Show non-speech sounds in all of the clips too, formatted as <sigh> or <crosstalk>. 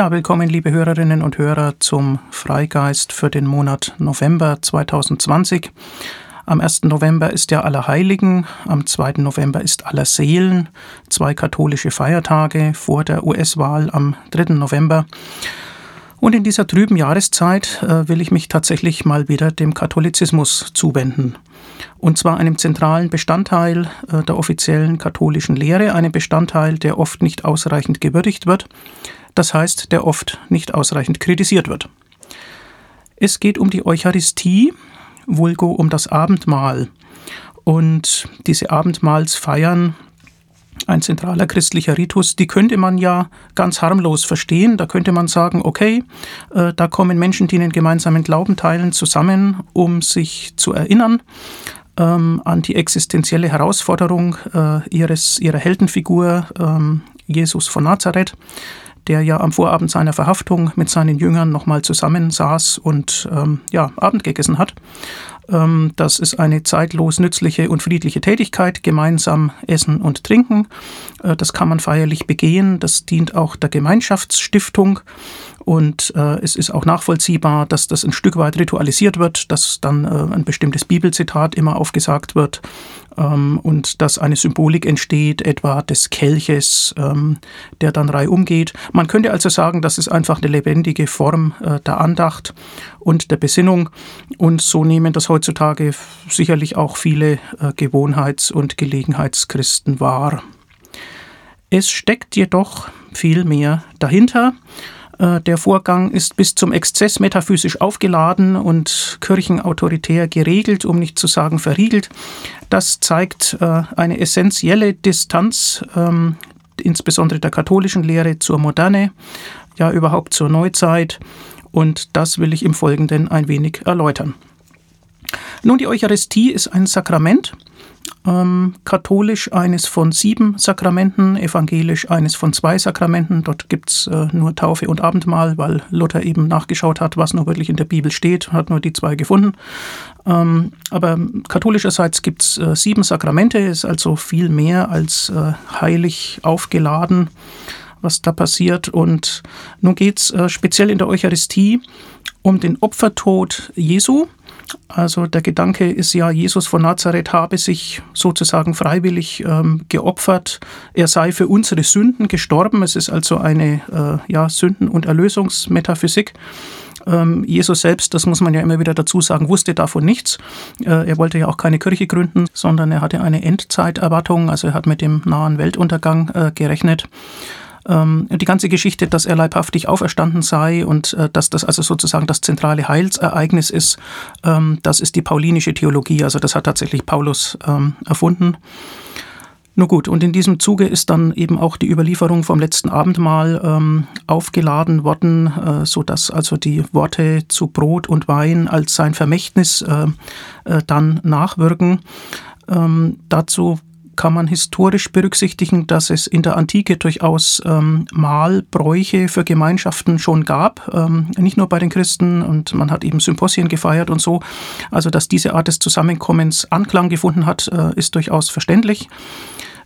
Ja, willkommen, liebe Hörerinnen und Hörer, zum Freigeist für den Monat November 2020. Am 1. November ist ja Allerheiligen, am 2. November ist Allerseelen, zwei katholische Feiertage vor der US-Wahl am 3. November. Und in dieser trüben Jahreszeit äh, will ich mich tatsächlich mal wieder dem Katholizismus zuwenden. Und zwar einem zentralen Bestandteil äh, der offiziellen katholischen Lehre, einem Bestandteil, der oft nicht ausreichend gewürdigt wird, das heißt, der oft nicht ausreichend kritisiert wird. Es geht um die Eucharistie, vulgo um das Abendmahl. Und diese Abendmahlsfeiern, ein zentraler christlicher Ritus, die könnte man ja ganz harmlos verstehen. Da könnte man sagen, okay, äh, da kommen Menschen, die einen gemeinsamen Glauben teilen, zusammen, um sich zu erinnern ähm, an die existenzielle Herausforderung äh, ihres, ihrer Heldenfigur ähm, Jesus von Nazareth der ja am Vorabend seiner Verhaftung mit seinen Jüngern nochmal zusammensaß und ähm, ja, Abend gegessen hat. Ähm, das ist eine zeitlos nützliche und friedliche Tätigkeit, gemeinsam essen und trinken. Äh, das kann man feierlich begehen. Das dient auch der Gemeinschaftsstiftung. Und äh, es ist auch nachvollziehbar, dass das ein Stück weit ritualisiert wird, dass dann äh, ein bestimmtes Bibelzitat immer aufgesagt wird und dass eine Symbolik entsteht, etwa des Kelches, ähm, der dann reihum geht. Man könnte also sagen, das ist einfach eine lebendige Form äh, der Andacht und der Besinnung und so nehmen das heutzutage sicherlich auch viele äh, Gewohnheits- und Gelegenheitschristen wahr. Es steckt jedoch viel mehr dahinter. Äh, der Vorgang ist bis zum Exzess metaphysisch aufgeladen und kirchenautoritär geregelt, um nicht zu sagen verriegelt. Das zeigt äh, eine essentielle Distanz, ähm, insbesondere der katholischen Lehre zur Moderne, ja überhaupt zur Neuzeit. Und das will ich im Folgenden ein wenig erläutern. Nun, die Eucharistie ist ein Sakrament ähm, katholisch eines von sieben Sakramenten, evangelisch eines von zwei Sakramenten. Dort gibt es äh, nur Taufe und Abendmahl, weil Luther eben nachgeschaut hat, was nur wirklich in der Bibel steht, hat nur die zwei gefunden. Ähm, aber katholischerseits gibt es äh, sieben Sakramente, ist also viel mehr als äh, heilig aufgeladen was da passiert. Und nun geht es äh, speziell in der Eucharistie um den Opfertod Jesu. Also der Gedanke ist ja, Jesus von Nazareth habe sich sozusagen freiwillig ähm, geopfert. Er sei für unsere Sünden gestorben. Es ist also eine äh, ja, Sünden- und Erlösungsmetaphysik. Ähm, Jesus selbst, das muss man ja immer wieder dazu sagen, wusste davon nichts. Äh, er wollte ja auch keine Kirche gründen, sondern er hatte eine Endzeiterwartung. Also er hat mit dem nahen Weltuntergang äh, gerechnet ähm, die ganze Geschichte, dass er leibhaftig auferstanden sei und äh, dass das also sozusagen das zentrale Heilsereignis ist, ähm, das ist die paulinische Theologie. Also das hat tatsächlich Paulus ähm, erfunden. Nur gut, und in diesem Zuge ist dann eben auch die Überlieferung vom letzten Abendmahl ähm, aufgeladen worden, äh, sodass also die Worte zu Brot und Wein als sein Vermächtnis äh, äh, dann nachwirken. Ähm, dazu kann man historisch berücksichtigen, dass es in der Antike durchaus ähm, Mahlbräuche für Gemeinschaften schon gab, ähm, nicht nur bei den Christen und man hat eben Symposien gefeiert und so. Also dass diese Art des Zusammenkommens Anklang gefunden hat, äh, ist durchaus verständlich.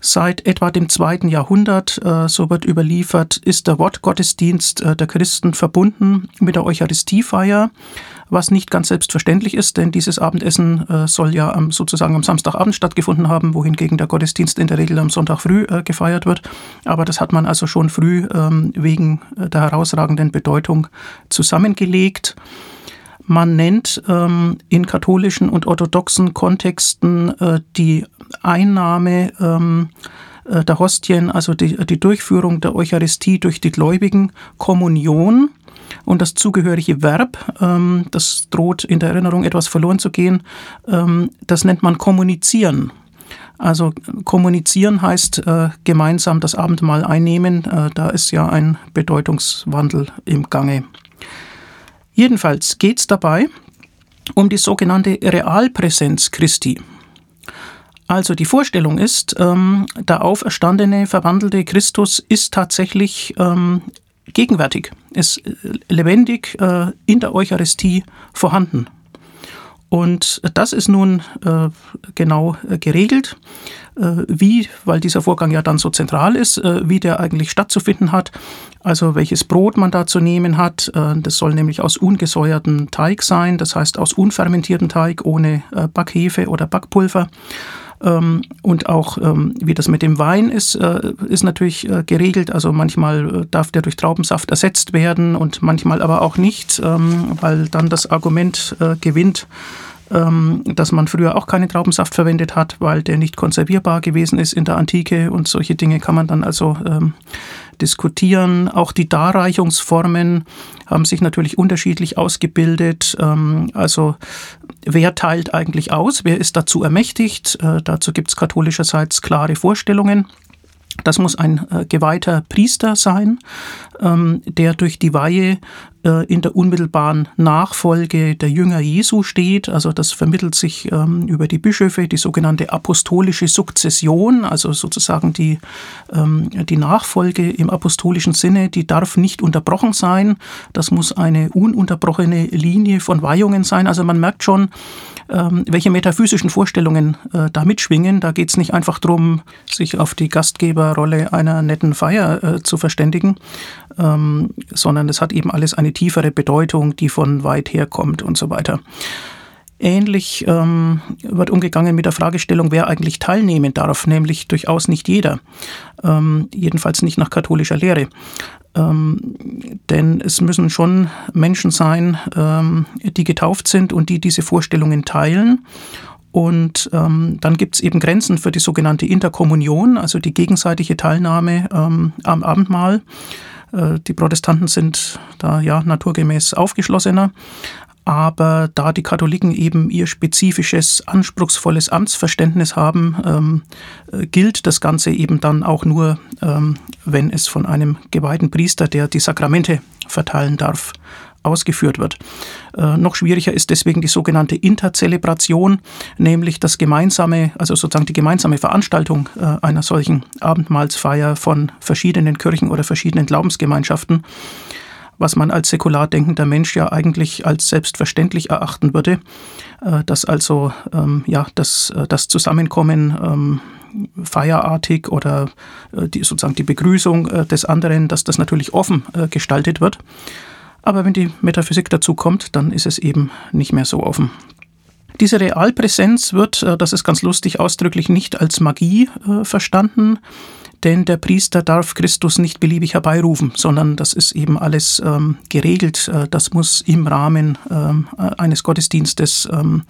Seit etwa dem zweiten Jahrhundert, äh, so wird überliefert, ist der Wortgottesdienst äh, der Christen verbunden mit der Eucharistiefeier was nicht ganz selbstverständlich ist, denn dieses Abendessen äh, soll ja sozusagen am Samstagabend stattgefunden haben, wohingegen der Gottesdienst in der Regel am Sonntag früh gefeiert wird. Aber das hat man also schon früh ähm, wegen der herausragenden Bedeutung zusammengelegt. Man nennt ähm, in katholischen und orthodoxen Kontexten äh, die Einnahme ähm, äh, der Hostien, also die, die Durchführung der Eucharistie durch die Gläubigen, Kommunion und das zugehörige Verb, ähm, das droht in der Erinnerung etwas verloren zu gehen, ähm, das nennt man kommunizieren. Also kommunizieren heißt äh, gemeinsam das Abendmahl einnehmen. Äh, da ist ja ein Bedeutungswandel im Gange. Jedenfalls geht es dabei um die sogenannte Realpräsenz Christi. Also die Vorstellung ist, ähm, der auferstandene, verwandelte Christus ist tatsächlich ähm, gegenwärtig, ist äh, lebendig äh, in der Eucharistie vorhanden. Und das ist nun äh, genau äh, geregelt, äh, wie, weil dieser Vorgang ja dann so zentral ist, äh, wie der eigentlich stattzufinden hat. Also welches Brot man da zu nehmen hat. Äh, das soll nämlich aus ungesäuertem Teig sein, das heißt aus unfermentiertem Teig ohne äh, Backhefe oder Backpulver. Ähm, und auch ähm, wie das mit dem Wein ist, äh, ist natürlich äh, geregelt. Also manchmal äh, darf der durch Traubensaft ersetzt werden und manchmal aber auch nicht, ähm, weil dann das Argument gewinnt, dass man früher auch keinen Traubensaft verwendet hat, weil der nicht konservierbar gewesen ist in der Antike und solche Dinge kann man dann also diskutieren. Auch die Darreichungsformen haben sich natürlich unterschiedlich ausgebildet. Ähm, also wer teilt eigentlich aus? Wer ist dazu ermächtigt? Äh, dazu gibt es katholischerseits klare Vorstellungen. Das muss ein äh, geweihter Priester sein, ähm, der durch die Weihe äh, in der unmittelbaren Nachfolge der Jünger Jesu steht. Also das vermittelt sich ähm, über die Bischöfe, die sogenannte apostolische Sukzession, also sozusagen die, ähm, die Nachfolge im apostolischen Sinne, die darf nicht unterbrochen sein. Das muss eine ununterbrochene Linie von Weihungen sein. Also man merkt schon, welche metaphysischen Vorstellungen äh, da mitschwingen. Da geht es nicht einfach darum, sich auf die Gastgeberrolle einer netten Feier äh, zu verständigen, ähm, sondern es hat eben alles eine tiefere Bedeutung, die von weit her kommt und so weiter. Ähnlich ähm, wird umgegangen mit der Fragestellung, wer eigentlich teilnehmen darf, nämlich durchaus nicht jeder, ähm, jedenfalls nicht nach katholischer Lehre. Ähm, denn es müssen schon Menschen sein, ähm, die getauft sind und die diese Vorstellungen teilen. Und ähm, dann gibt es eben Grenzen für die sogenannte Interkommunion, also die gegenseitige Teilnahme ähm, am Abendmahl. Äh, die Protestanten sind da ja naturgemäß aufgeschlossener. Aber da die Katholiken eben ihr spezifisches, anspruchsvolles Amtsverständnis haben, ähm, äh, gilt das Ganze eben dann auch nur, ähm, wenn es von einem geweihten Priester, der die Sakramente verteilen darf, ausgeführt wird. Äh, noch schwieriger ist deswegen die sogenannte Interzelebration, nämlich das gemeinsame, also sozusagen die gemeinsame Veranstaltung äh, einer solchen Abendmahlsfeier von verschiedenen Kirchen oder verschiedenen Glaubensgemeinschaften was man als säkular denkender Mensch ja eigentlich als selbstverständlich erachten würde, äh, dass also ähm, ja, das, äh, das Zusammenkommen ähm, feierartig oder äh, die, sozusagen die Begrüßung des anderen, dass das natürlich offen gestaltet wird. Aber wenn die Metaphysik dazu kommt, dann ist es eben nicht mehr so offen. Diese Realpräsenz wird, das ist ganz lustig, ausdrücklich nicht als Magie verstanden, denn der Priester darf Christus nicht beliebig herbeirufen, sondern das ist eben alles ähm, geregelt. Äh, das muss im Rahmen ähm, eines Gottesdienstes ähm,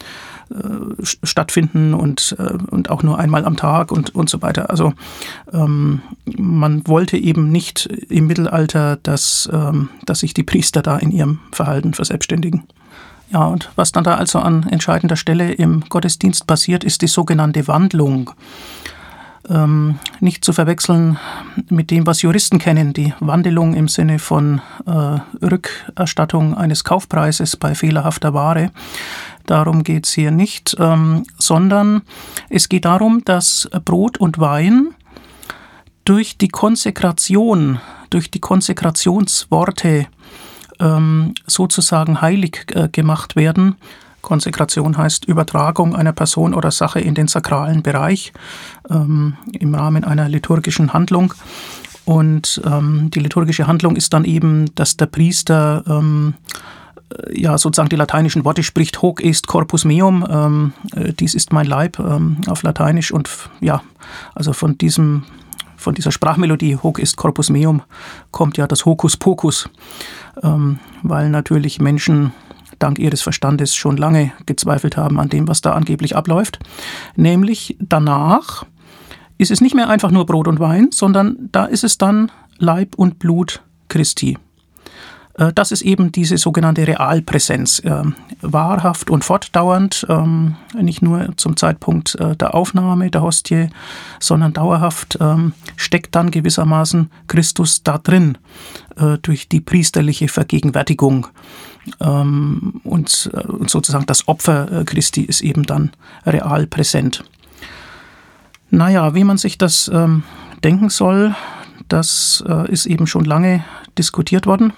äh, stattfinden und, äh, und auch nur einmal am Tag und, und so weiter. Also ähm, man wollte eben nicht im Mittelalter, dass, ähm, dass sich die Priester da in ihrem Verhalten verselbstständigen. Ja, und was dann da also an entscheidender Stelle im Gottesdienst passiert, ist die sogenannte Wandlung. Ähm, nicht zu verwechseln mit dem, was Juristen kennen, die Wandelung im Sinne von äh, Rückerstattung eines Kaufpreises bei fehlerhafter Ware. Darum geht es hier nicht, ähm, sondern es geht darum, dass Brot und Wein durch die Konsekration, durch die Konsekrationsworte ähm, sozusagen heilig äh, gemacht werden. Konsekration heißt Übertragung einer Person oder Sache in den sakralen Bereich ähm, im Rahmen einer liturgischen Handlung. Und ähm, die liturgische Handlung ist dann eben, dass der Priester ähm, äh, ja sozusagen die lateinischen Worte spricht, hoc est corpus meum, ähm, äh, dies ist mein Leib ähm, auf Lateinisch und ja, also von diesem von dieser Sprachmelodie Hoc ist Corpus Meum kommt ja das Hokus Pokus, ähm, weil natürlich Menschen dank ihres Verstandes schon lange gezweifelt haben an dem, was da angeblich abläuft. Nämlich danach ist es nicht mehr einfach nur Brot und Wein, sondern da ist es dann Leib und Blut Christi. Äh, das ist eben diese sogenannte Realpräsenz, ähm, wahrhaft und fortdauernd, ähm, nicht nur zum Zeitpunkt äh, der Aufnahme der Hostie, sondern dauerhaft ähm, steckt dann gewissermaßen Christus da drin äh, durch die priesterliche Vergegenwärtigung. Und sozusagen das Opfer Christi ist eben dann real präsent. Naja, wie man sich das denken soll, das ist eben schon lange diskutiert worden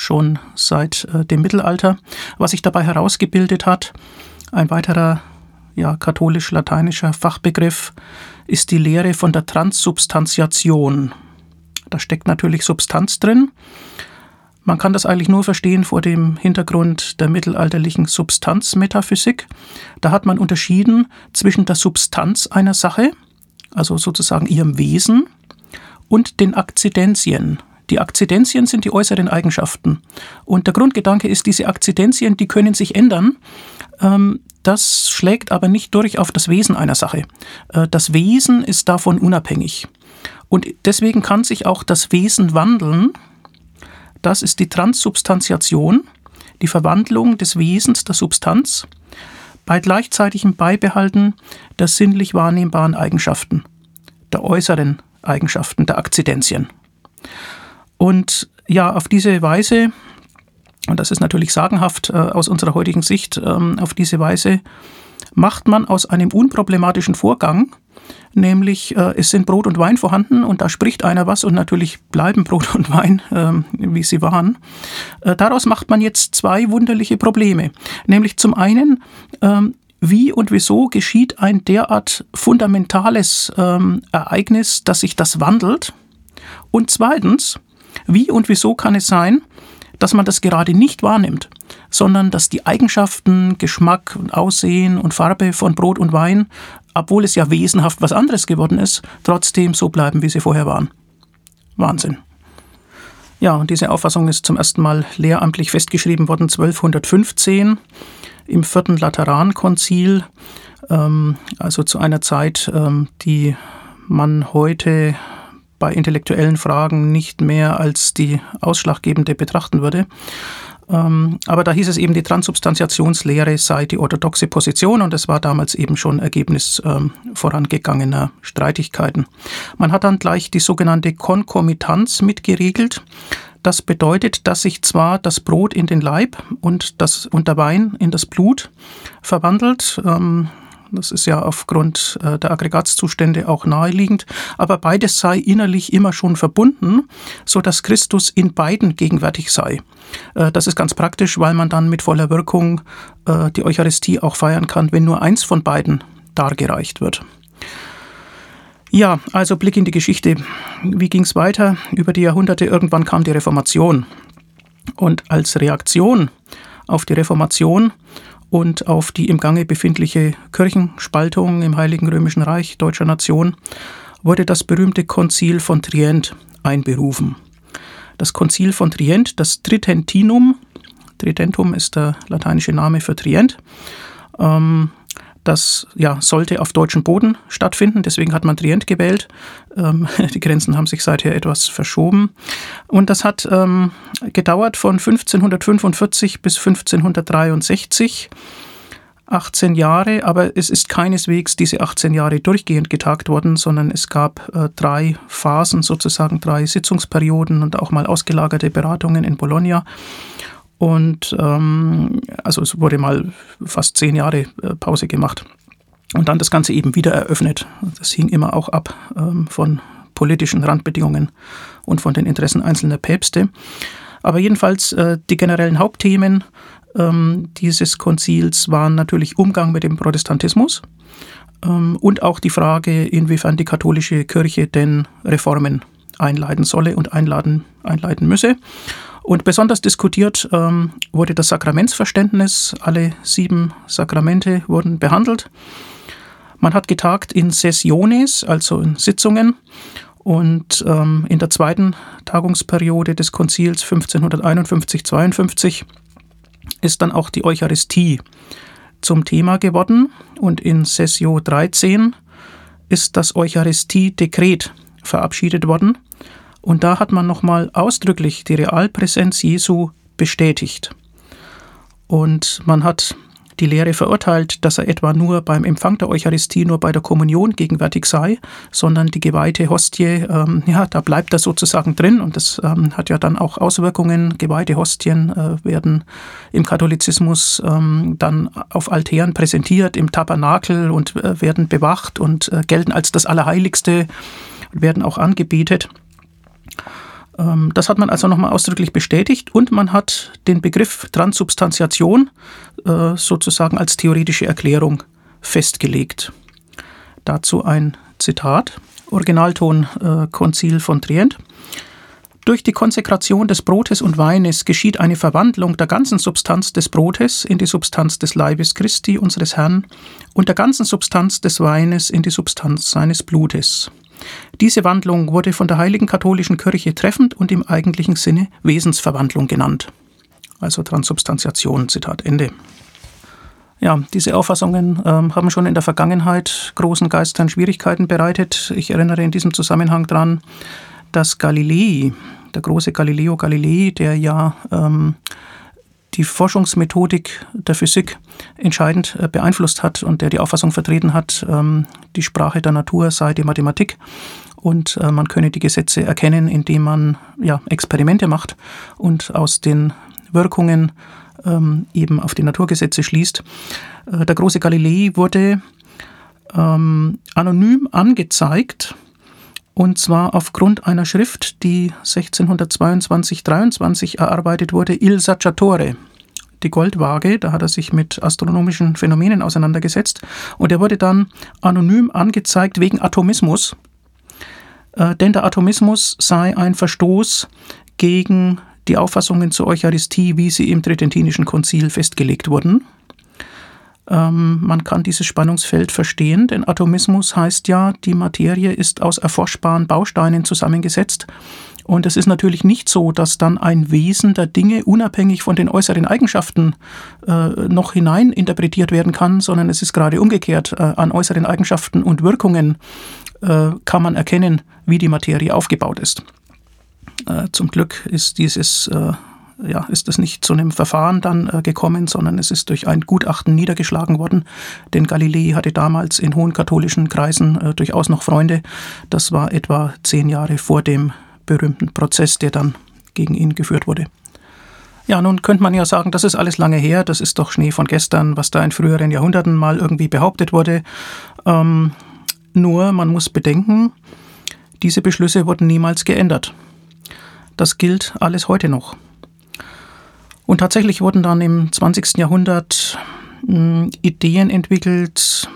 schon seit äh, dem Mittelalter. Was sich dabei herausgebildet hat, ein weiterer ja, katholisch-lateinischer Fachbegriff ist die Lehre von der Transsubstantiation. Da steckt natürlich Substanz drin. Man kann das eigentlich nur verstehen vor dem Hintergrund der mittelalterlichen Substanzmetaphysik. Da hat man unterschieden zwischen der Substanz einer Sache, also sozusagen ihrem Wesen, und den Akzidenzien. Die Akzidenzien sind die äußeren Eigenschaften. Und der Grundgedanke ist, diese Akzidenzien, die können sich ändern. Ähm, das schlägt aber nicht durch auf das Wesen einer Sache. Äh, das Wesen ist davon unabhängig. Und deswegen kann sich auch das Wesen wandeln. Das ist die Transsubstantiation, die Verwandlung des Wesens der Substanz bei gleichzeitigem Beibehalten der sinnlich wahrnehmbaren Eigenschaften, der äußeren Eigenschaften, der Akzidenzien. Und ja, auf diese Weise, und das ist natürlich sagenhaft äh, aus unserer heutigen Sicht, ähm, auf diese Weise macht man aus einem unproblematischen Vorgang, nämlich äh, es sind Brot und Wein vorhanden und da spricht einer was und natürlich bleiben Brot und Wein, äh, wie sie waren. Äh, daraus macht man jetzt zwei wunderliche Probleme, nämlich zum einen, ähm, wie und wieso geschieht ein derart fundamentales ähm, Ereignis, dass sich das wandelt? Und zweitens, wie und wieso kann es sein, dass man das gerade nicht wahrnimmt, sondern dass die Eigenschaften, Geschmack und Aussehen und Farbe von Brot und Wein, obwohl es ja wesenhaft was anderes geworden ist, trotzdem so bleiben, wie sie vorher waren. Wahnsinn. Ja, und diese Auffassung ist zum ersten Mal lehramtlich festgeschrieben worden 1215 im vierten Laterankonzil, ähm, also zu einer Zeit, ähm, die man heute bei intellektuellen Fragen nicht mehr als die ausschlaggebende betrachten würde. Ähm, aber da hieß es eben, die Transubstantiationslehre sei die orthodoxe Position und es war damals eben schon Ergebnis ähm, vorangegangener Streitigkeiten. Man hat dann gleich die sogenannte Konkomitanz mitgeregelt. Das bedeutet, dass sich zwar das Brot in den Leib und, das, und der Wein in das Blut verwandelt. Ähm, das ist ja aufgrund äh, der Aggregatzustände auch naheliegend. Aber beides sei innerlich immer schon verbunden, so dass Christus in beiden gegenwärtig sei. Äh, das ist ganz praktisch, weil man dann mit voller Wirkung äh, die Eucharistie auch feiern kann, wenn nur eins von beiden dargereicht wird. Ja, also Blick in die Geschichte. Wie ging es weiter? Über die Jahrhunderte irgendwann kam die Reformation. Und als Reaktion auf die Reformation und auf die im Gange befindliche Kirchenspaltung im Heiligen Römischen Reich deutscher Nation wurde das berühmte Konzil von Trient einberufen. Das Konzil von Trient, das Tridentinum, Tridentum ist der lateinische Name für Trient, ähm, das ja, sollte auf deutschem Boden stattfinden, deswegen hat man Trient gewählt. Ähm, <laughs> die Grenzen haben sich seither etwas verschoben. Und das hat ähm, gedauert von 1545 bis 1563. 18 Jahre, aber es ist keineswegs diese 18 Jahre durchgehend getagt worden, sondern es gab äh, drei Phasen, sozusagen drei Sitzungsperioden und auch mal ausgelagerte Beratungen in Bologna. Und ähm, also es wurde mal fast zehn Jahre äh, Pause gemacht. Und dann das Ganze eben wieder eröffnet. Das hing immer auch ab ähm, von politischen Randbedingungen und von den Interessen einzelner Päpste. Aber jedenfalls äh, die generellen Hauptthemen ähm, dieses Konzils waren natürlich Umgang mit dem Protestantismus ähm, und auch die Frage, inwiefern die katholische Kirche denn Reformen einleiten solle und einladen, einleiten müsse. Und besonders diskutiert ähm, wurde das Sakramentsverständnis. Alle sieben Sakramente wurden behandelt. Man hat getagt in Sessiones, also in Sitzungen. Und ähm, in der zweiten Tagungsperiode des Konzils 1551-52 ist dann auch die Eucharistie zum Thema geworden. Und in Sessio 13 ist das Eucharistie-Dekret verabschiedet worden. Und da hat man nochmal ausdrücklich die Realpräsenz Jesu bestätigt. Und man hat die Lehre verurteilt, dass er etwa nur beim Empfang der Eucharistie, nur bei der Kommunion gegenwärtig sei, sondern die geweihte Hostie, ähm, ja, da bleibt er sozusagen drin und das ähm, hat ja dann auch Auswirkungen. Geweihte Hostien äh, werden im Katholizismus ähm, dann auf Altären präsentiert, im Tabernakel und äh, werden bewacht und äh, gelten als das Allerheiligste, werden auch angebetet. Ähm, das hat man also nochmal ausdrücklich bestätigt und man hat den Begriff Transsubstantiation äh, sozusagen als theoretische Erklärung festgelegt. Dazu ein Zitat, Originalton äh, Konzil von Trient. Durch die Konsekration des Brotes und Weines geschieht eine Verwandlung der ganzen Substanz des Brotes in die Substanz des Leibes Christi, unseres Herrn, und der ganzen Substanz des Weines in die Substanz seines Blutes. Diese Wandlung wurde von der Heiligen Katholischen Kirche treffend und im eigentlichen Sinne Wesensverwandlung genannt. Also Transubstantiation, Zitat Ende. Ja, diese Auffassungen ähm, haben schon in der Vergangenheit großen Geistern Schwierigkeiten bereitet. Ich erinnere in diesem Zusammenhang daran, dass Galilei, der große Galileo Galilei, der ja ähm, die Forschungsmethodik der Physik entscheidend äh, beeinflusst hat und der die Auffassung vertreten hat, ähm, die Sprache der Natur sei die Mathematik und äh, man könne die Gesetze erkennen, indem man ja, Experimente macht und aus den Wirkungen ähm, eben auf die Naturgesetze schließt. Äh, der große Galilei wurde ähm, anonym angezeigt und zwar aufgrund einer Schrift, die 1622-23 erarbeitet wurde, Il Saggiatore, die Goldwaage. Da hat er sich mit astronomischen Phänomenen auseinandergesetzt. Und er wurde dann anonym angezeigt wegen Atomismus. Äh, denn der Atomismus sei ein Verstoß gegen die Auffassungen zur Eucharistie, wie sie im Tridentinischen Konzil festgelegt wurden. Ähm, man kann dieses Spannungsfeld verstehen, denn Atomismus heißt ja, die Materie ist aus erforschbaren Bausteinen zusammengesetzt. Und es ist natürlich nicht so, dass dann ein Wesen der Dinge unabhängig von den äußeren Eigenschaften äh, noch hinein interpretiert werden kann, sondern es ist gerade umgekehrt. Äh, an äußeren Eigenschaften und Wirkungen äh, kann man erkennen, wie die Materie aufgebaut ist. Äh, zum Glück ist dieses äh, ja, ist es nicht zu einem Verfahren dann äh, gekommen, sondern es ist durch ein Gutachten niedergeschlagen worden. Denn Galilei hatte damals in hohen katholischen Kreisen äh, durchaus noch Freunde. Das war etwa zehn Jahre vor dem berühmten Prozess, der dann gegen ihn geführt wurde. Ja, nun könnte man ja sagen, das ist alles lange her, das ist doch Schnee von gestern, was da in früheren Jahrhunderten mal irgendwie behauptet wurde. Ähm, nur, man muss bedenken, diese Beschlüsse wurden niemals geändert. Das gilt alles heute noch. Und tatsächlich wurden dann im 20. Jahrhundert hm, Ideen entwickelt,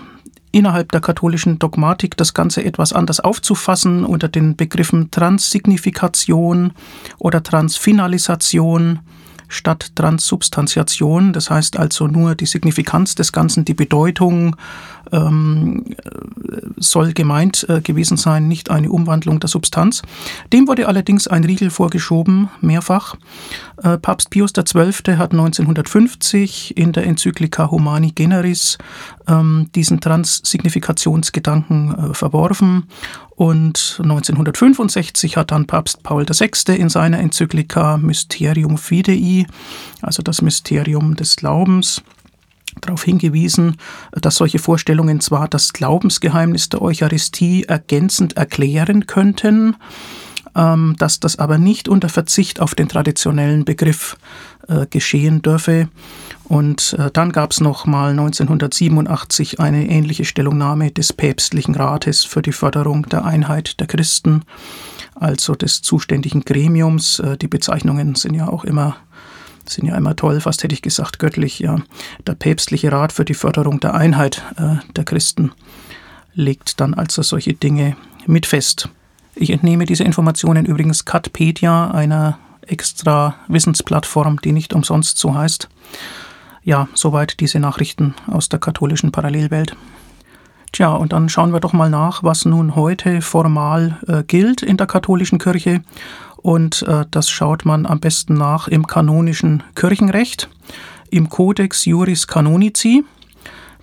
innerhalb der katholischen Dogmatik das Ganze etwas anders aufzufassen unter den Begriffen Transsignifikation oder Transfinalisation statt Transsubstantiation. Das heißt also nur die Signifikanz des Ganzen, die Bedeutung ähm, soll gemeint äh, gewesen sein, nicht eine Umwandlung der Substanz. Dem wurde allerdings ein Riegel vorgeschoben, mehrfach. Äh, Papst Pius XII. hat 1950 in der Enzyklika Humani Generis ähm, diesen Transignifikationsgedanken äh, verworfen und 1965 hat dann Papst Paul VI. in seiner Enzyklika Mysterium Fidei, also das Mysterium des Glaubens, darauf hingewiesen, dass solche Vorstellungen zwar das Glaubensgeheimnis der Eucharistie ergänzend erklären könnten, ähm, dass das aber nicht unter Verzicht auf den traditionellen Begriff äh, geschehen dürfe. Und äh, dann gab es noch mal 1987 eine ähnliche Stellungnahme des päpstlichen Rates für die Förderung der Einheit der Christen, also des zuständigen Gremiums. Äh, die Bezeichnungen sind ja auch immer sind ja immer toll, fast hätte ich gesagt göttlich, ja. Der päpstliche Rat für die Förderung der Einheit äh, der Christen legt dann also solche Dinge mit fest. Ich entnehme diese Informationen übrigens Catpedia, einer extra Wissensplattform, die nicht umsonst so heißt. Ja, soweit diese Nachrichten aus der katholischen Parallelwelt. Tja, und dann schauen wir doch mal nach, was nun heute formal äh, gilt in der katholischen Kirche und äh, das schaut man am besten nach im kanonischen Kirchenrecht, im Codex Juris Canonici.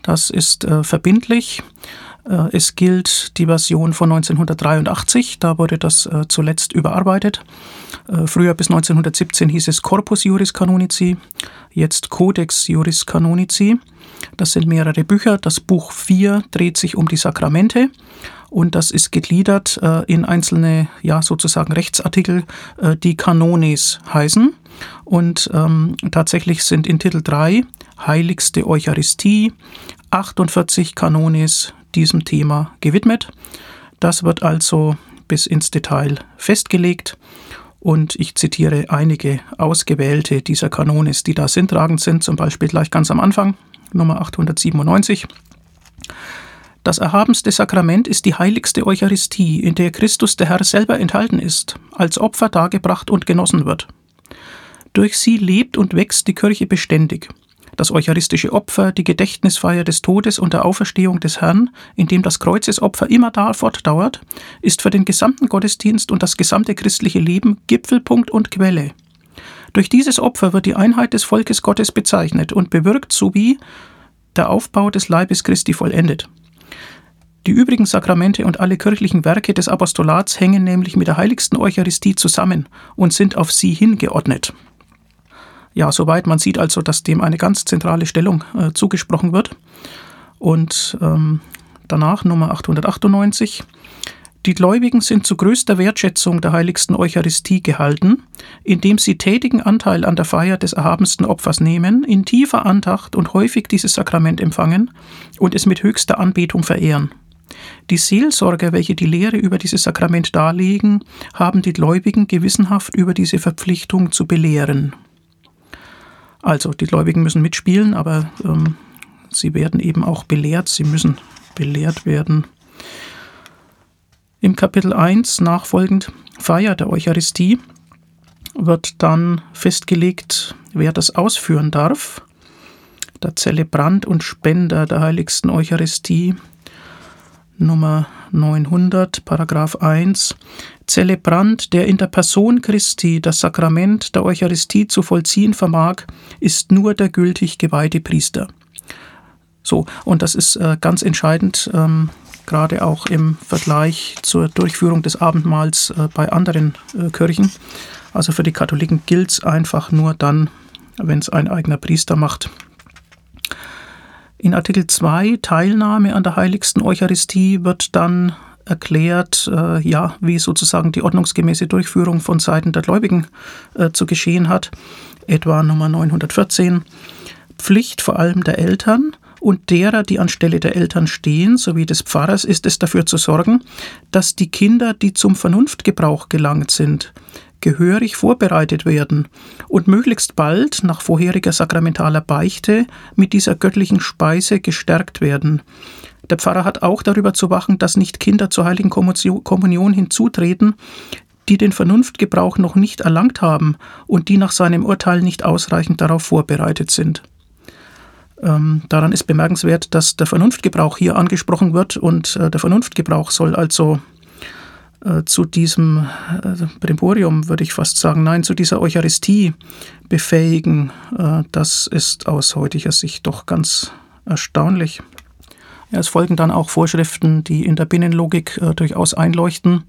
Das ist äh, verbindlich. Äh, es gilt die Version von 1983, da wurde das äh, zuletzt überarbeitet. Äh, früher bis 1917 hieß es Corpus Juris Canonici, jetzt Codex Juris Canonici. Das sind mehrere Bücher. Das Buch 4 dreht sich um die Sakramente und das ist gegliedert in einzelne, ja, sozusagen Rechtsartikel, die Kanones heißen. Und ähm, tatsächlich sind in Titel 3 Heiligste Eucharistie 48 Kanones diesem Thema gewidmet. Das wird also bis ins Detail festgelegt. Und ich zitiere einige ausgewählte dieser Kanones, die da sinntragend sind, zum Beispiel gleich ganz am Anfang, Nummer 897. Das erhabenste Sakrament ist die heiligste Eucharistie, in der Christus der Herr selber enthalten ist, als Opfer dargebracht und genossen wird. Durch sie lebt und wächst die Kirche beständig. Das eucharistische Opfer, die Gedächtnisfeier des Todes und der Auferstehung des Herrn, in dem das Kreuzesopfer immer da fortdauert, ist für den gesamten Gottesdienst und das gesamte christliche Leben Gipfelpunkt und Quelle. Durch dieses Opfer wird die Einheit des Volkes Gottes bezeichnet und bewirkt sowie der Aufbau des Leibes Christi vollendet. Die übrigen Sakramente und alle kirchlichen Werke des Apostolats hängen nämlich mit der heiligsten Eucharistie zusammen und sind auf sie hingeordnet. Ja, soweit man sieht also, dass dem eine ganz zentrale Stellung äh, zugesprochen wird. Und ähm, danach Nummer 898. Die Gläubigen sind zu größter Wertschätzung der heiligsten Eucharistie gehalten, indem sie tätigen Anteil an der Feier des erhabensten Opfers nehmen, in tiefer Andacht und häufig dieses Sakrament empfangen und es mit höchster Anbetung verehren. Die Seelsorger, welche die Lehre über dieses Sakrament darlegen, haben die Gläubigen gewissenhaft über diese Verpflichtung zu belehren. Also die Gläubigen müssen mitspielen, aber ähm, sie werden eben auch belehrt, sie müssen belehrt werden. Im Kapitel 1 nachfolgend Feier der Eucharistie wird dann festgelegt, wer das ausführen darf. Der Zelebrant und Spender der heiligsten Eucharistie, Nummer 900, Paragraph 1. Zelebrant, der in der Person Christi das Sakrament der Eucharistie zu vollziehen vermag, ist nur der gültig geweihte Priester. So, und das ist äh, ganz entscheidend, ähm, gerade auch im Vergleich zur Durchführung des Abendmahls äh, bei anderen äh, Kirchen. Also für die Katholiken gilt es einfach nur dann, wenn es ein eigener Priester macht. In Artikel 2 Teilnahme an der heiligsten Eucharistie wird dann erklärt, äh, ja, wie sozusagen die ordnungsgemäße Durchführung von Seiten der Gläubigen äh, zu geschehen hat, etwa Nummer 914. Pflicht vor allem der Eltern und derer, die anstelle der Eltern stehen, sowie des Pfarrers, ist es dafür zu sorgen, dass die Kinder, die zum Vernunftgebrauch gelangt sind, gehörig vorbereitet werden und möglichst bald nach vorheriger sakramentaler Beichte mit dieser göttlichen Speise gestärkt werden. Der Pfarrer hat auch darüber zu wachen, dass nicht Kinder zur heiligen Kommunion hinzutreten, die den Vernunftgebrauch noch nicht erlangt haben und die nach seinem Urteil nicht ausreichend darauf vorbereitet sind. Ähm, daran ist bemerkenswert, dass der Vernunftgebrauch hier angesprochen wird und äh, der Vernunftgebrauch soll also zu diesem äh, Brimborium, würde ich fast sagen, nein, zu dieser Eucharistie befähigen. Äh, das ist aus heutiger Sicht doch ganz erstaunlich. Es folgen dann auch Vorschriften, die in der Binnenlogik äh, durchaus einleuchten.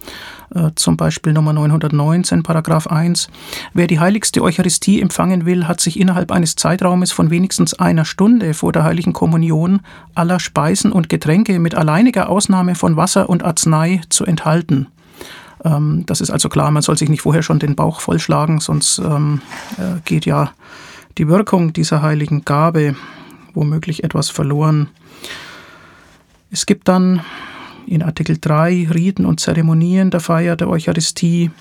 Äh, zum Beispiel Nummer 919, Paragraph 1. Wer die heiligste Eucharistie empfangen will, hat sich innerhalb eines Zeitraumes von wenigstens einer Stunde vor der heiligen Kommunion aller Speisen und Getränke mit alleiniger Ausnahme von Wasser und Arznei zu enthalten. Ähm, das ist also klar, man soll sich nicht vorher schon den Bauch vollschlagen, sonst ähm, äh, geht ja die Wirkung dieser heiligen Gabe womöglich etwas verloren. Es gibt dann in Artikel 3 Riten und Zeremonien der Feier der Eucharistie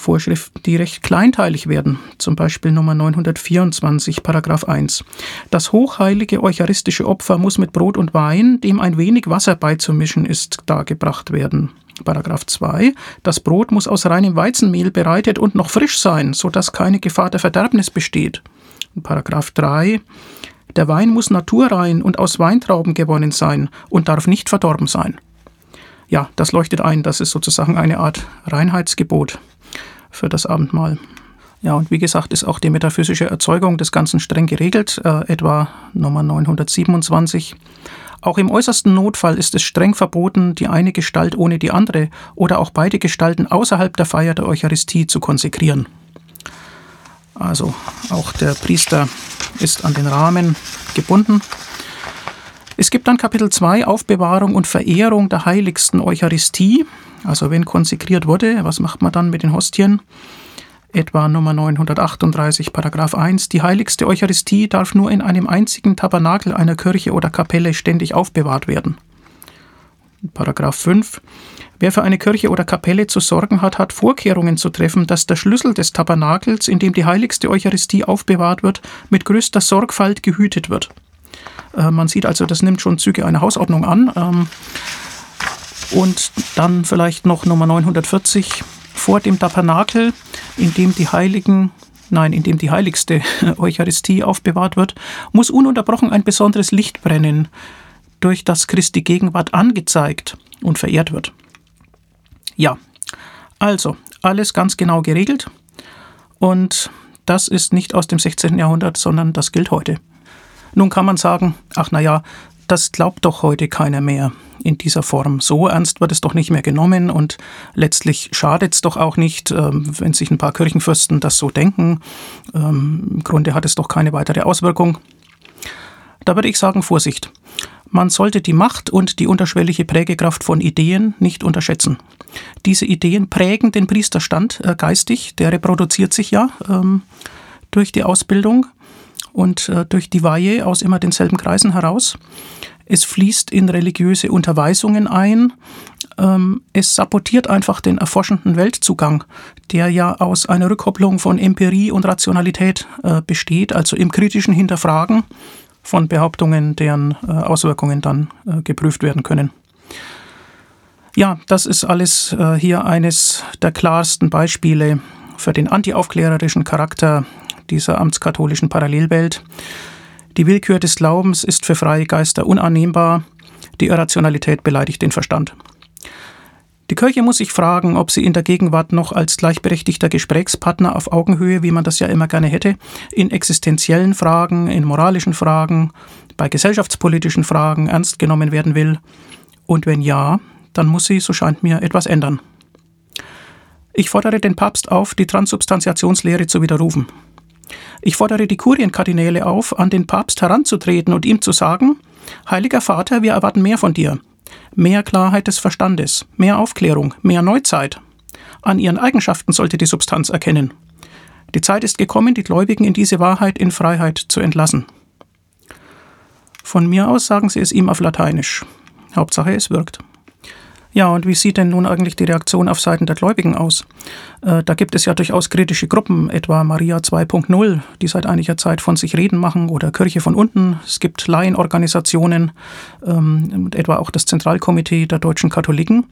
Vorschriften, die recht kleinteilig werden, zum Beispiel Nummer 924, Paragraph 1. Das hochheilige eucharistische Opfer muss mit Brot und Wein, dem ein wenig Wasser beizumischen ist, dargebracht werden. Paragraph 2. Das Brot muss aus reinem Weizenmehl bereitet und noch frisch sein, sodass keine Gefahr der Verderbnis besteht. Paragraph 3. Der Wein muss naturrein und aus Weintrauben gewonnen sein und darf nicht verdorben sein. Ja, das leuchtet ein, das ist sozusagen eine Art Reinheitsgebot für das Abendmahl. Ja, und wie gesagt, ist auch die metaphysische Erzeugung des Ganzen streng geregelt, äh, etwa Nummer 927. Auch im äußersten Notfall ist es streng verboten, die eine Gestalt ohne die andere oder auch beide Gestalten außerhalb der Feier der Eucharistie zu konsekrieren. Also auch der Priester ist an den Rahmen gebunden. Es gibt dann Kapitel 2 Aufbewahrung und Verehrung der heiligsten Eucharistie. Also wenn konsekriert wurde, was macht man dann mit den Hostien? Etwa Nummer 938, Paragraph 1. Die heiligste Eucharistie darf nur in einem einzigen Tabernakel einer Kirche oder Kapelle ständig aufbewahrt werden. Paragraph 5. Wer für eine Kirche oder Kapelle zu sorgen hat, hat Vorkehrungen zu treffen, dass der Schlüssel des Tabernakels, in dem die heiligste Eucharistie aufbewahrt wird, mit größter Sorgfalt gehütet wird. Äh, man sieht also, das nimmt schon Züge einer Hausordnung an. Ähm, und dann vielleicht noch Nummer 940 vor dem Tabernakel, in dem die Heiligen nein, in dem die heiligste <laughs> Eucharistie aufbewahrt wird, muss ununterbrochen ein besonderes Licht brennen, durch das Christi Gegenwart angezeigt und verehrt wird. Ja, also alles ganz genau geregelt und das ist nicht aus dem 16. Jahrhundert, sondern das gilt heute. Nun kann man sagen, ach naja, das glaubt doch heute keiner mehr in dieser Form. So ernst wird es doch nicht mehr genommen und letztlich schadet es doch auch nicht, ähm, wenn sich ein paar Kirchenfürsten das so denken. Ähm, Im Grunde hat es doch keine weitere Auswirkung. Da würde ich sagen, Vorsicht. Man sollte die Macht und die unterschwellige Prägekraft von Ideen nicht unterschätzen. Diese Ideen prägen den Priesterstand äh, geistig, der reproduziert sich ja ähm, durch die Ausbildung und äh, durch die Weihe aus immer denselben Kreisen heraus. Es fließt in religiöse Unterweisungen ein. Ähm, es sabotiert einfach den erforschenden Weltzugang, der ja aus einer Rückkopplung von Empirie und Rationalität äh, besteht, also im kritischen Hinterfragen von Behauptungen, deren äh, Auswirkungen dann äh, geprüft werden können. Ja, das ist alles äh, hier eines der klarsten Beispiele für den antiaufklärerischen Charakter dieser amtskatholischen Parallelwelt. Die Willkür des Glaubens ist für freie Geister unannehmbar, die Irrationalität beleidigt den Verstand. Die Kirche muss sich fragen, ob sie in der Gegenwart noch als gleichberechtigter Gesprächspartner auf Augenhöhe, wie man das ja immer gerne hätte, in existenziellen Fragen, in moralischen Fragen, bei gesellschaftspolitischen Fragen ernst genommen werden will. Und wenn ja, dann muss sie, so scheint mir, etwas ändern. Ich fordere den Papst auf, die Transubstantiationslehre zu widerrufen. Ich fordere die Kurienkardinäle auf, an den Papst heranzutreten und ihm zu sagen, Heiliger Vater, wir erwarten mehr von dir mehr Klarheit des Verstandes, mehr Aufklärung, mehr Neuzeit. An ihren Eigenschaften sollte die Substanz erkennen. Die Zeit ist gekommen, die Gläubigen in diese Wahrheit in Freiheit zu entlassen. Von mir aus sagen sie es ihm auf Lateinisch. Hauptsache, es wirkt. Ja, und wie sieht denn nun eigentlich die Reaktion auf Seiten der Gläubigen aus? Äh, da gibt es ja durchaus kritische Gruppen, etwa Maria 2.0, die seit einiger Zeit von sich reden machen, oder Kirche von unten. Es gibt Laienorganisationen, ähm, etwa auch das Zentralkomitee der deutschen Katholiken.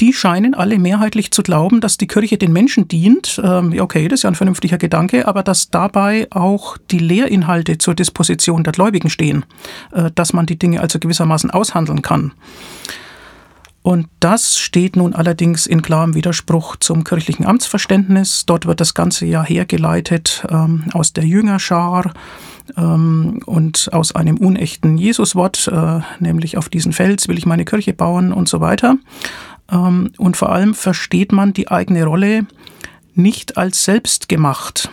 Die scheinen alle mehrheitlich zu glauben, dass die Kirche den Menschen dient. Ähm, okay, das ist ja ein vernünftiger Gedanke, aber dass dabei auch die Lehrinhalte zur Disposition der Gläubigen stehen, äh, dass man die Dinge also gewissermaßen aushandeln kann. Und das steht nun allerdings in klarem Widerspruch zum kirchlichen Amtsverständnis. Dort wird das Ganze ja hergeleitet ähm, aus der Jüngerschar ähm, und aus einem unechten Jesuswort, äh, nämlich auf diesen Fels will ich meine Kirche bauen und so weiter. Ähm, und vor allem versteht man die eigene Rolle nicht als selbstgemacht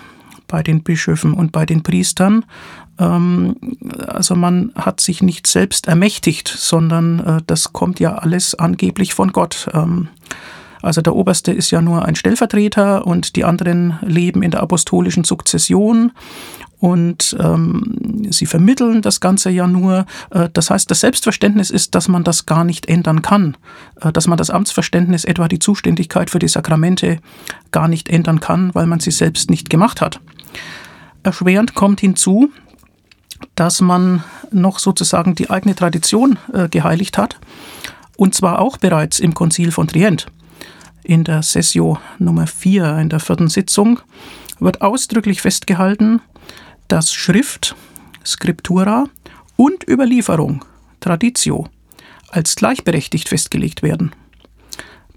bei den Bischöfen und bei den Priestern, also man hat sich nicht selbst ermächtigt, sondern äh, das kommt ja alles angeblich von Gott. Ähm, also der Oberste ist ja nur ein Stellvertreter und die anderen leben in der apostolischen Sukzession und ähm, sie vermitteln das Ganze ja nur. Äh, das heißt, das Selbstverständnis ist, dass man das gar nicht ändern kann, äh, dass man das Amtsverständnis, etwa die Zuständigkeit für die Sakramente, gar nicht ändern kann, weil man sie selbst nicht gemacht hat. Erschwerend kommt hinzu, dass man noch sozusagen die eigene Tradition äh, geheiligt hat. Und zwar auch bereits im Konzil von Trient. In der Sessio Nummer 4, in der vierten Sitzung, wird ausdrücklich festgehalten, dass Schrift, Scriptura und Überlieferung, Traditio, als gleichberechtigt festgelegt werden.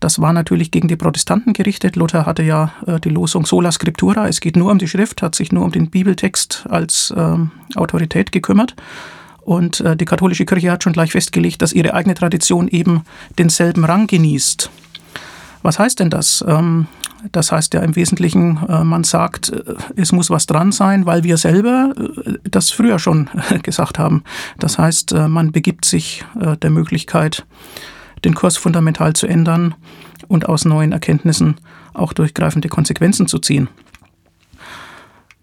Das war natürlich gegen die Protestanten gerichtet. Luther hatte ja äh, die Losung sola scriptura, es geht nur um die Schrift, hat sich nur um den Bibeltext als ähm, Autorität gekümmert. Und äh, die katholische Kirche hat schon gleich festgelegt, dass ihre eigene Tradition eben denselben Rang genießt. Was heißt denn das? Ähm, das heißt ja im Wesentlichen, äh, man sagt, äh, es muss was dran sein, weil wir selber äh, das früher schon gesagt haben. Das heißt, äh, man begibt sich der Möglichkeit, den Kurs fundamental zu ändern und aus neuen Erkenntnissen auch durchgreifende Konsequenzen zu ziehen.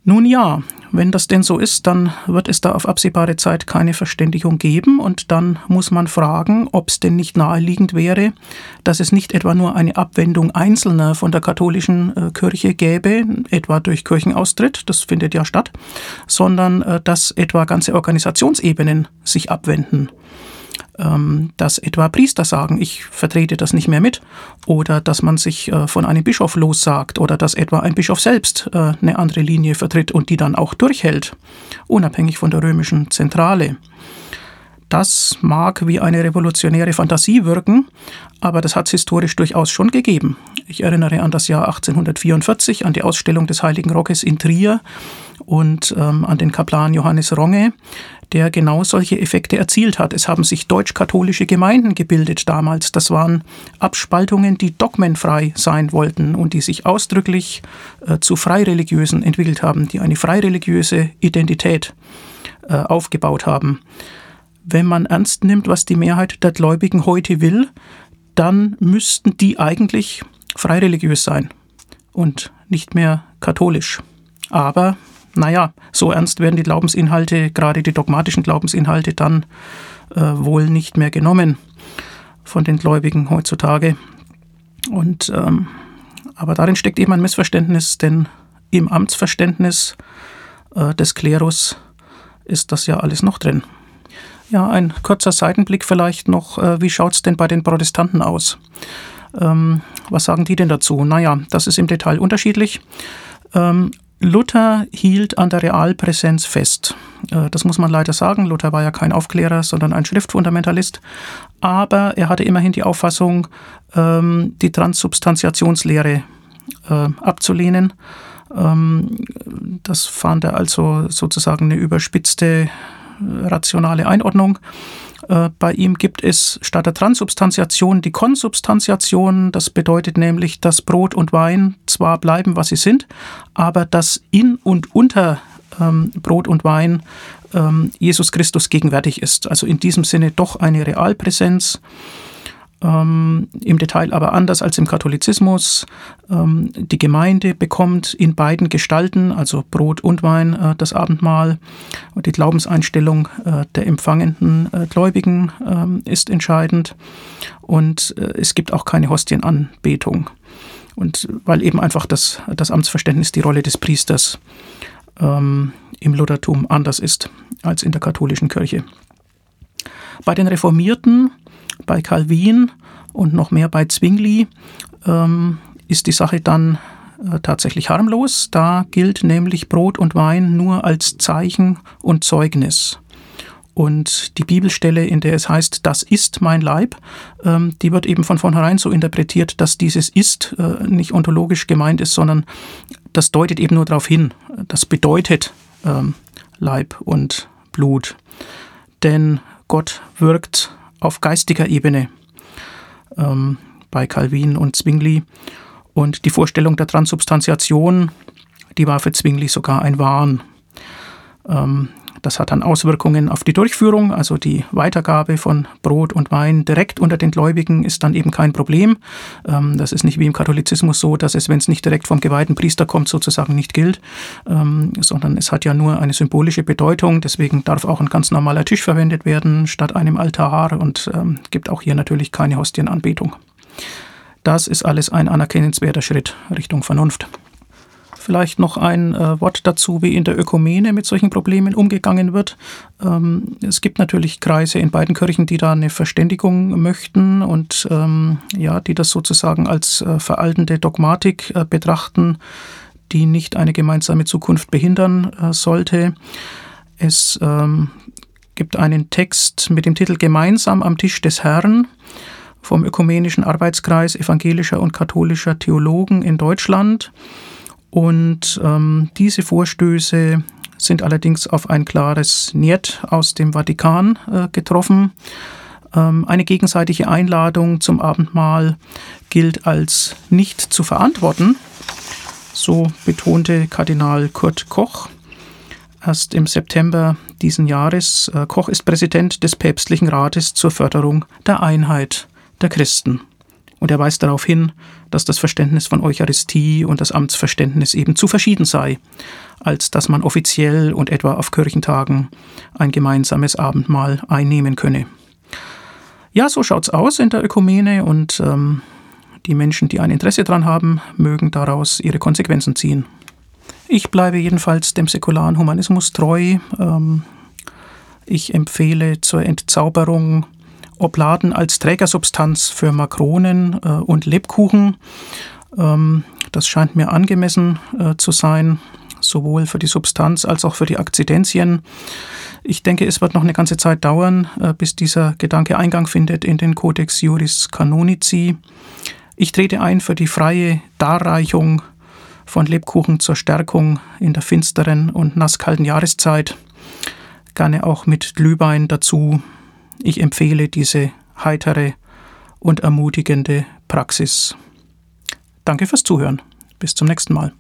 Nun ja, wenn das denn so ist, dann wird es da auf absehbare Zeit keine Verständigung geben und dann muss man fragen, ob es denn nicht naheliegend wäre, dass es nicht etwa nur eine Abwendung Einzelner von der katholischen äh, Kirche gäbe, etwa durch Kirchenaustritt, das findet ja statt, sondern äh, dass etwa ganze Organisationsebenen sich abwenden dass etwa Priester sagen, ich vertrete das nicht mehr mit, oder dass man sich äh, von einem Bischof lossagt, oder dass etwa ein Bischof selbst äh, eine andere Linie vertritt und die dann auch durchhält, unabhängig von der römischen Zentrale. Das mag wie eine revolutionäre Fantasie wirken, aber das hat es historisch durchaus schon gegeben. Ich erinnere an das Jahr 1844, an die Ausstellung des Heiligen Rockes in Trier und ähm, an den Kaplan Johannes Ronge, der genau solche Effekte erzielt hat. Es haben sich deutsch-katholische Gemeinden gebildet damals. Das waren Abspaltungen, die dogmenfrei sein wollten und die sich ausdrücklich äh, zu Freireligiösen entwickelt haben, die eine freireligiöse Identität äh, aufgebaut haben. Wenn man ernst nimmt, was die Mehrheit der Gläubigen heute will, dann müssten die eigentlich freireligiös sein und nicht mehr katholisch. Aber naja, so ernst werden die Glaubensinhalte, gerade die dogmatischen Glaubensinhalte, dann äh, wohl nicht mehr genommen von den Gläubigen heutzutage. Und ähm, aber darin steckt eben ein Missverständnis, denn im Amtsverständnis äh, des Klerus ist das ja alles noch drin. Ja, ein kurzer Seitenblick vielleicht noch. Äh, wie schaut es denn bei den Protestanten aus? Ähm, was sagen die denn dazu? Naja, das ist im Detail unterschiedlich. Ähm, Luther hielt an der Realpräsenz fest. Äh, das muss man leider sagen. Luther war ja kein Aufklärer, sondern ein Schriftfundamentalist. Aber er hatte immerhin die Auffassung, ähm, die Transsubstantiationslehre äh, abzulehnen. Ähm, das fand er also sozusagen eine überspitzte rationale Einordnung. Äh, bei ihm gibt es statt der Transubstantiation die Konsubstantiation. Das bedeutet nämlich, dass Brot und Wein zwar bleiben, was sie sind, aber dass in und unter ähm, Brot und Wein ähm, Jesus Christus gegenwärtig ist. Also in diesem Sinne doch eine Realpräsenz ähm, im Detail aber anders als im Katholizismus. Ähm, die Gemeinde bekommt in beiden Gestalten, also Brot und Wein, äh, das Abendmahl. Die Glaubenseinstellung äh, der empfangenden äh, Gläubigen ähm, ist entscheidend. Und äh, es gibt auch keine Hostienanbetung. Und weil eben einfach das, das Amtsverständnis, die Rolle des Priesters ähm, im Luthertum anders ist als in der katholischen Kirche. Bei den Reformierten bei Calvin und noch mehr bei Zwingli ähm, ist die Sache dann äh, tatsächlich harmlos. Da gilt nämlich Brot und Wein nur als Zeichen und Zeugnis. Und die Bibelstelle, in der es heißt, das ist mein Leib, ähm, die wird eben von vornherein so interpretiert, dass dieses ist äh, nicht ontologisch gemeint ist, sondern das deutet eben nur darauf hin. Das bedeutet ähm, Leib und Blut. Denn Gott wirkt auf geistiger Ebene ähm, bei Calvin und Zwingli. Und die Vorstellung der Transubstantiation, die war für Zwingli sogar ein Wahn. Ähm, das hat dann Auswirkungen auf die Durchführung, also die Weitergabe von Brot und Wein direkt unter den Gläubigen ist dann eben kein Problem. Ähm, das ist nicht wie im Katholizismus so, dass es, wenn es nicht direkt vom geweihten Priester kommt, sozusagen nicht gilt, ähm, sondern es hat ja nur eine symbolische Bedeutung. Deswegen darf auch ein ganz normaler Tisch verwendet werden statt einem Altar und ähm, gibt auch hier natürlich keine Hostienanbetung. Das ist alles ein anerkennenswerter Schritt Richtung Vernunft. Vielleicht noch ein äh, Wort dazu, wie in der Ökumene mit solchen Problemen umgegangen wird. Ähm, es gibt natürlich Kreise in beiden Kirchen, die da eine Verständigung möchten und ähm, ja, die das sozusagen als äh, veraltende Dogmatik äh, betrachten, die nicht eine gemeinsame Zukunft behindern äh, sollte. Es ähm, gibt einen Text mit dem Titel Gemeinsam am Tisch des Herrn vom Ökumenischen Arbeitskreis evangelischer und katholischer Theologen in Deutschland. Und ähm, diese Vorstöße sind allerdings auf ein klares Niet aus dem Vatikan äh, getroffen. Ähm, eine gegenseitige Einladung zum Abendmahl gilt als nicht zu verantworten, so betonte Kardinal Kurt Koch erst im September diesen Jahres. Äh, Koch ist Präsident des Päpstlichen Rates zur Förderung der Einheit der Christen. Und er weist darauf hin, dass das Verständnis von Eucharistie und das Amtsverständnis eben zu verschieden sei, als dass man offiziell und etwa auf Kirchentagen ein gemeinsames Abendmahl einnehmen könne. Ja, so schaut's aus in der Ökumene und ähm, die Menschen, die ein Interesse daran haben, mögen daraus ihre Konsequenzen ziehen. Ich bleibe jedenfalls dem säkularen Humanismus treu. Ähm, ich empfehle zur Entzauberung Obladen als Trägersubstanz für Makronen äh, und Lebkuchen. Ähm, das scheint mir angemessen äh, zu sein, sowohl für die Substanz als auch für die Akzidenzien. Ich denke, es wird noch eine ganze Zeit dauern, äh, bis dieser Gedanke Eingang findet in den Codex Juris Canonici. Ich trete ein für die freie Darreichung von Lebkuchen zur Stärkung in der finsteren und nasskalten Jahreszeit. Gerne auch mit Glühwein dazu. Ich empfehle diese heitere und ermutigende Praxis. Danke fürs Zuhören. Bis zum nächsten Mal.